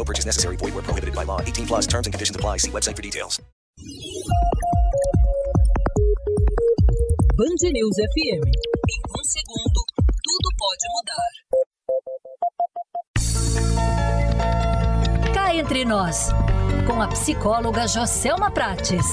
No purchase necessary. Void where prohibited by law. 18 plus terms and conditions apply. See website for details. Band News FM. Em um segundo, tudo pode mudar. Cá entre nós, com a psicóloga Joselma Prates.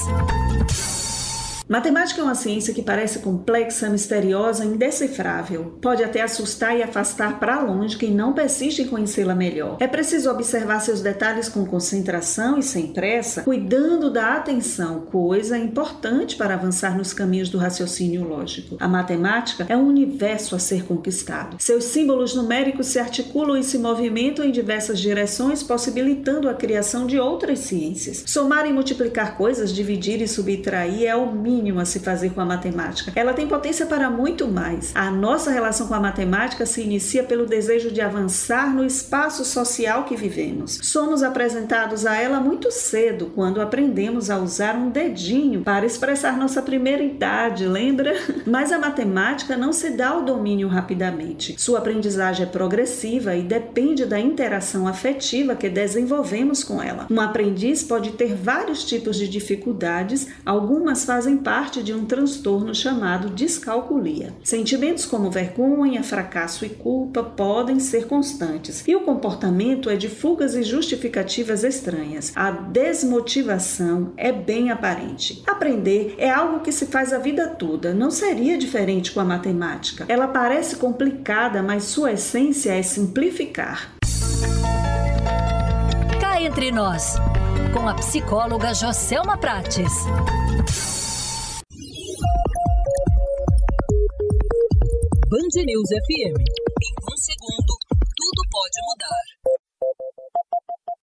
Matemática é uma ciência que parece complexa, misteriosa, indecifrável. Pode até assustar e afastar para longe quem não persiste em conhecê-la melhor. É preciso observar seus detalhes com concentração e sem pressa, cuidando da atenção, coisa importante para avançar nos caminhos do raciocínio lógico. A matemática é um universo a ser conquistado. Seus símbolos numéricos se articulam e se movimentam em diversas direções, possibilitando a criação de outras ciências. Somar e multiplicar coisas, dividir e subtrair é o mínimo mínimo a se fazer com a matemática. Ela tem potência para muito mais. A nossa relação com a matemática se inicia pelo desejo de avançar no espaço social que vivemos. Somos apresentados a ela muito cedo, quando aprendemos a usar um dedinho para expressar nossa primeira idade, lembra? Mas a matemática não se dá ao domínio rapidamente. Sua aprendizagem é progressiva e depende da interação afetiva que desenvolvemos com ela. Um aprendiz pode ter vários tipos de dificuldades, algumas fazem de um transtorno chamado descalculia. Sentimentos como vergonha, fracasso e culpa podem ser constantes, e o comportamento é de fugas e justificativas estranhas. A desmotivação é bem aparente. Aprender é algo que se faz a vida toda, não seria diferente com a matemática. Ela parece complicada, mas sua essência é simplificar. Cá entre nós, com a psicóloga Joselma Prates. Band News FM. Em um segundo.